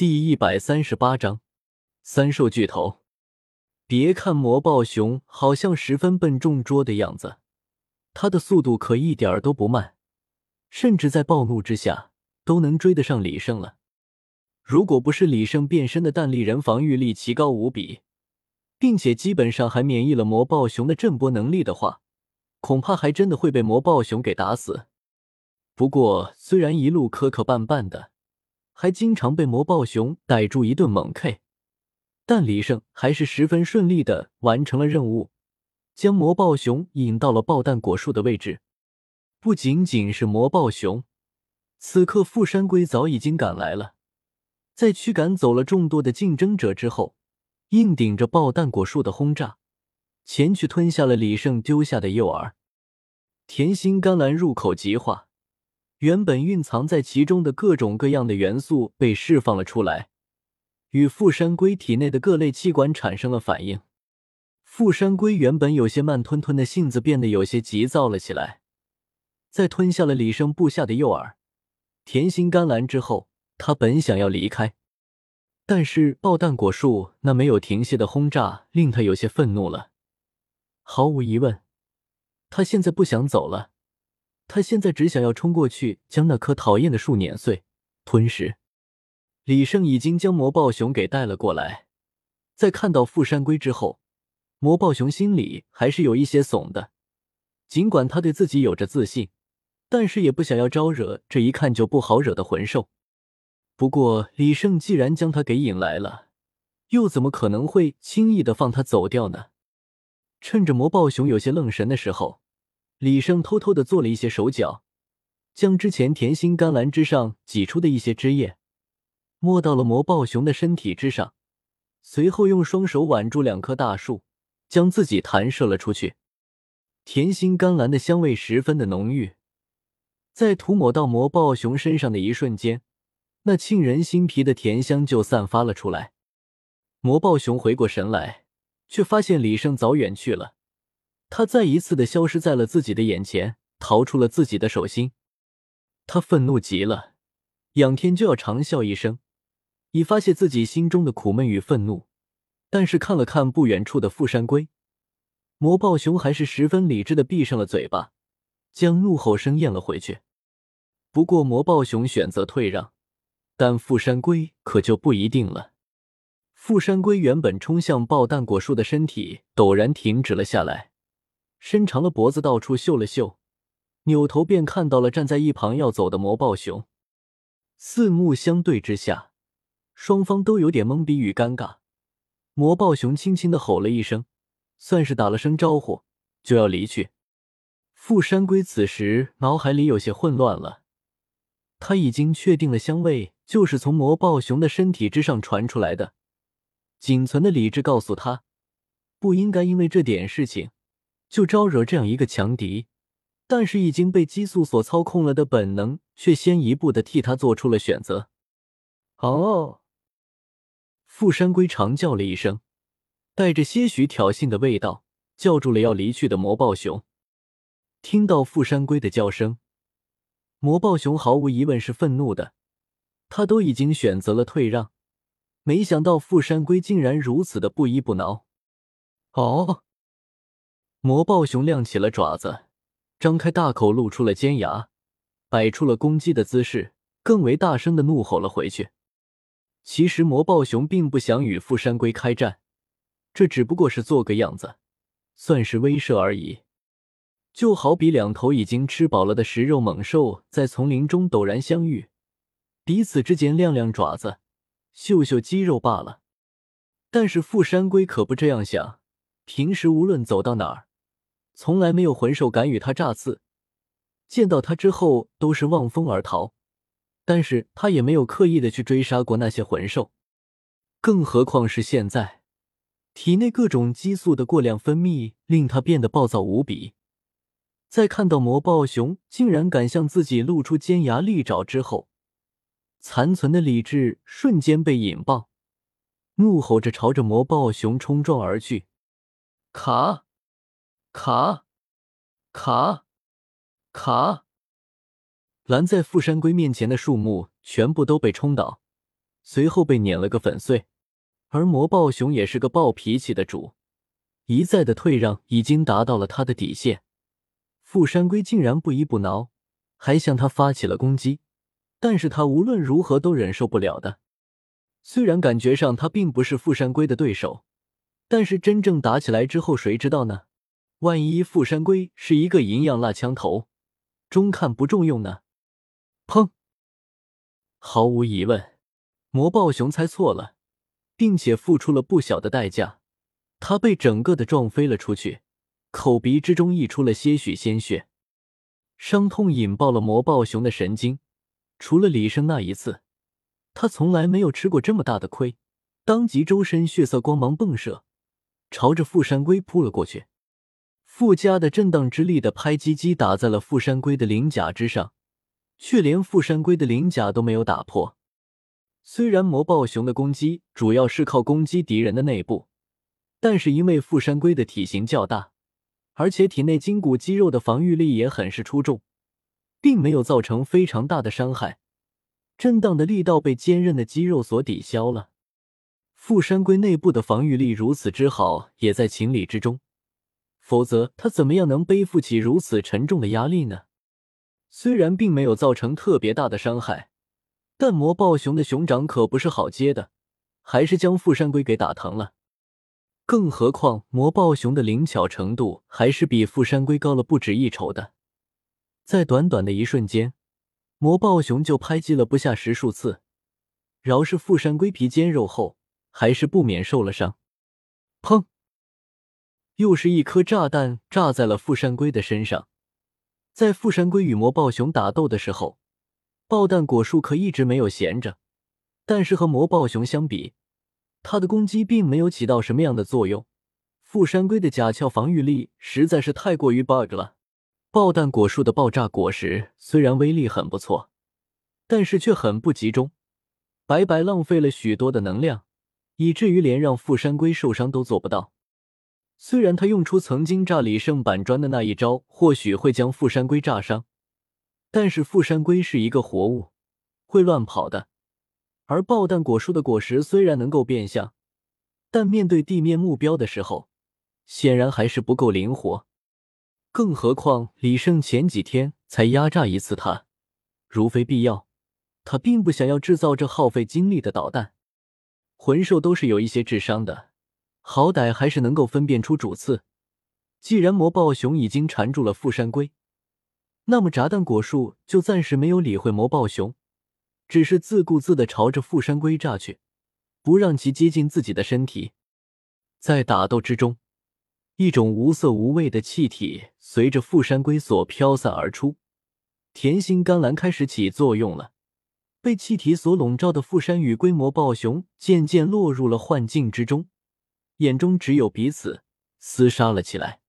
第一百三十八章三兽巨头。别看魔暴熊好像十分笨重拙的样子，它的速度可一点儿都不慢，甚至在暴怒之下都能追得上李胜了。如果不是李胜变身的弹力人防御力奇高无比，并且基本上还免疫了魔暴熊的震波能力的话，恐怕还真的会被魔暴熊给打死。不过，虽然一路磕磕绊绊的，还经常被魔暴熊逮住一顿猛 K，但李胜还是十分顺利的完成了任务，将魔暴熊引到了爆弹果树的位置。不仅仅是魔暴熊，此刻富山龟早已经赶来了，在驱赶走了众多的竞争者之后，硬顶着爆弹果树的轰炸，前去吞下了李胜丢下的诱饵——甜心甘蓝入口即化。原本蕴藏在其中的各种各样的元素被释放了出来，与富山龟体内的各类气管产生了反应。富山龟原本有些慢吞吞的性子变得有些急躁了起来。在吞下了李生布下的诱饵甜心甘蓝之后，他本想要离开，但是爆弹果树那没有停歇的轰炸令他有些愤怒了。毫无疑问，他现在不想走了。他现在只想要冲过去，将那棵讨厌的树碾碎、吞噬。李胜已经将魔暴熊给带了过来，在看到富山龟之后，魔暴熊心里还是有一些怂的。尽管他对自己有着自信，但是也不想要招惹这一看就不好惹的魂兽。不过，李胜既然将他给引来了，又怎么可能会轻易的放他走掉呢？趁着魔暴熊有些愣神的时候。李胜偷偷的做了一些手脚，将之前甜心甘蓝之上挤出的一些汁液摸到了魔暴熊的身体之上，随后用双手挽住两棵大树，将自己弹射了出去。甜心甘蓝的香味十分的浓郁，在涂抹到魔暴熊身上的一瞬间，那沁人心脾的甜香就散发了出来。魔暴熊回过神来，却发现李胜早远去了。他再一次的消失在了自己的眼前，逃出了自己的手心。他愤怒极了，仰天就要长啸一声，以发泄自己心中的苦闷与愤怒。但是看了看不远处的富山龟，魔豹熊还是十分理智的闭上了嘴巴，将怒吼声咽了回去。不过魔豹熊选择退让，但富山龟可就不一定了。富山龟原本冲向爆弹果树的身体陡然停止了下来。伸长了脖子，到处嗅了嗅，扭头便看到了站在一旁要走的魔豹熊。四目相对之下，双方都有点懵逼与尴尬。魔豹熊轻轻的吼了一声，算是打了声招呼，就要离去。富山龟此时脑海里有些混乱了，他已经确定了香味就是从魔豹熊的身体之上传出来的，仅存的理智告诉他，不应该因为这点事情。就招惹这样一个强敌，但是已经被激素所操控了的本能，却先一步的替他做出了选择。哦，富山龟长叫了一声，带着些许挑衅的味道，叫住了要离去的魔豹熊。听到富山龟的叫声，魔豹熊毫无疑问是愤怒的，他都已经选择了退让，没想到富山龟竟然如此的不依不挠。哦。魔暴熊亮起了爪子，张开大口，露出了尖牙，摆出了攻击的姿势，更为大声的怒吼了回去。其实魔暴熊并不想与富山龟开战，这只不过是做个样子，算是威慑而已。就好比两头已经吃饱了的食肉猛兽在丛林中陡然相遇，彼此之间亮亮爪子，秀秀肌肉罢了。但是富山龟可不这样想，平时无论走到哪儿。从来没有魂兽敢与他炸刺，见到他之后都是望风而逃。但是他也没有刻意的去追杀过那些魂兽，更何况是现在，体内各种激素的过量分泌令他变得暴躁无比。在看到魔豹熊竟然敢向自己露出尖牙利爪之后，残存的理智瞬间被引爆，怒吼着朝着魔豹熊冲撞而去。卡。卡，卡，卡！拦在富山龟面前的树木全部都被冲倒，随后被碾了个粉碎。而魔暴熊也是个暴脾气的主，一再的退让已经达到了他的底线。富山龟竟然不依不挠，还向他发起了攻击，但是他无论如何都忍受不了的。虽然感觉上他并不是富山龟的对手，但是真正打起来之后，谁知道呢？万一富山龟是一个银样蜡枪头，中看不中用呢？砰！毫无疑问，魔暴熊猜错了，并且付出了不小的代价。他被整个的撞飞了出去，口鼻之中溢出了些许鲜血，伤痛引爆了魔暴熊的神经。除了李生那一次，他从来没有吃过这么大的亏，当即周身血色光芒迸射，朝着富山龟扑了过去。附加的震荡之力的拍击击打在了富山龟的鳞甲之上，却连富山龟的鳞甲都没有打破。虽然魔暴熊的攻击主要是靠攻击敌人的内部，但是因为富山龟的体型较大，而且体内筋骨肌肉的防御力也很是出众，并没有造成非常大的伤害。震荡的力道被坚韧的肌肉所抵消了。富山龟内部的防御力如此之好，也在情理之中。否则，他怎么样能背负起如此沉重的压力呢？虽然并没有造成特别大的伤害，但魔暴熊的熊掌可不是好接的，还是将富山龟给打疼了。更何况，魔暴熊的灵巧程度还是比富山龟高了不止一筹的。在短短的一瞬间，魔暴熊就拍击了不下十数次，饶是富山龟皮坚肉厚，还是不免受了伤。砰！又是一颗炸弹炸在了富山龟的身上。在富山龟与魔暴熊打斗的时候，爆弹果树可一直没有闲着。但是和魔暴熊相比，它的攻击并没有起到什么样的作用。富山龟的甲壳防御力实在是太过于 bug 了。爆弹果树的爆炸果实虽然威力很不错，但是却很不集中，白白浪费了许多的能量，以至于连让富山龟受伤都做不到。虽然他用出曾经炸李胜板砖的那一招，或许会将富山龟炸伤，但是富山龟是一个活物，会乱跑的。而爆弹果树的果实虽然能够变相，但面对地面目标的时候，显然还是不够灵活。更何况李胜前几天才压榨一次他，如非必要，他并不想要制造这耗费精力的导弹。魂兽都是有一些智商的。好歹还是能够分辨出主次。既然魔暴熊已经缠住了富山龟，那么炸弹果树就暂时没有理会魔暴熊，只是自顾自的朝着富山龟炸去，不让其接近自己的身体。在打斗之中，一种无色无味的气体随着富山龟所飘散而出，甜心甘蓝开始起作用了。被气体所笼罩的富山与龟魔暴熊渐渐落入了幻境之中。眼中只有彼此，厮杀了起来。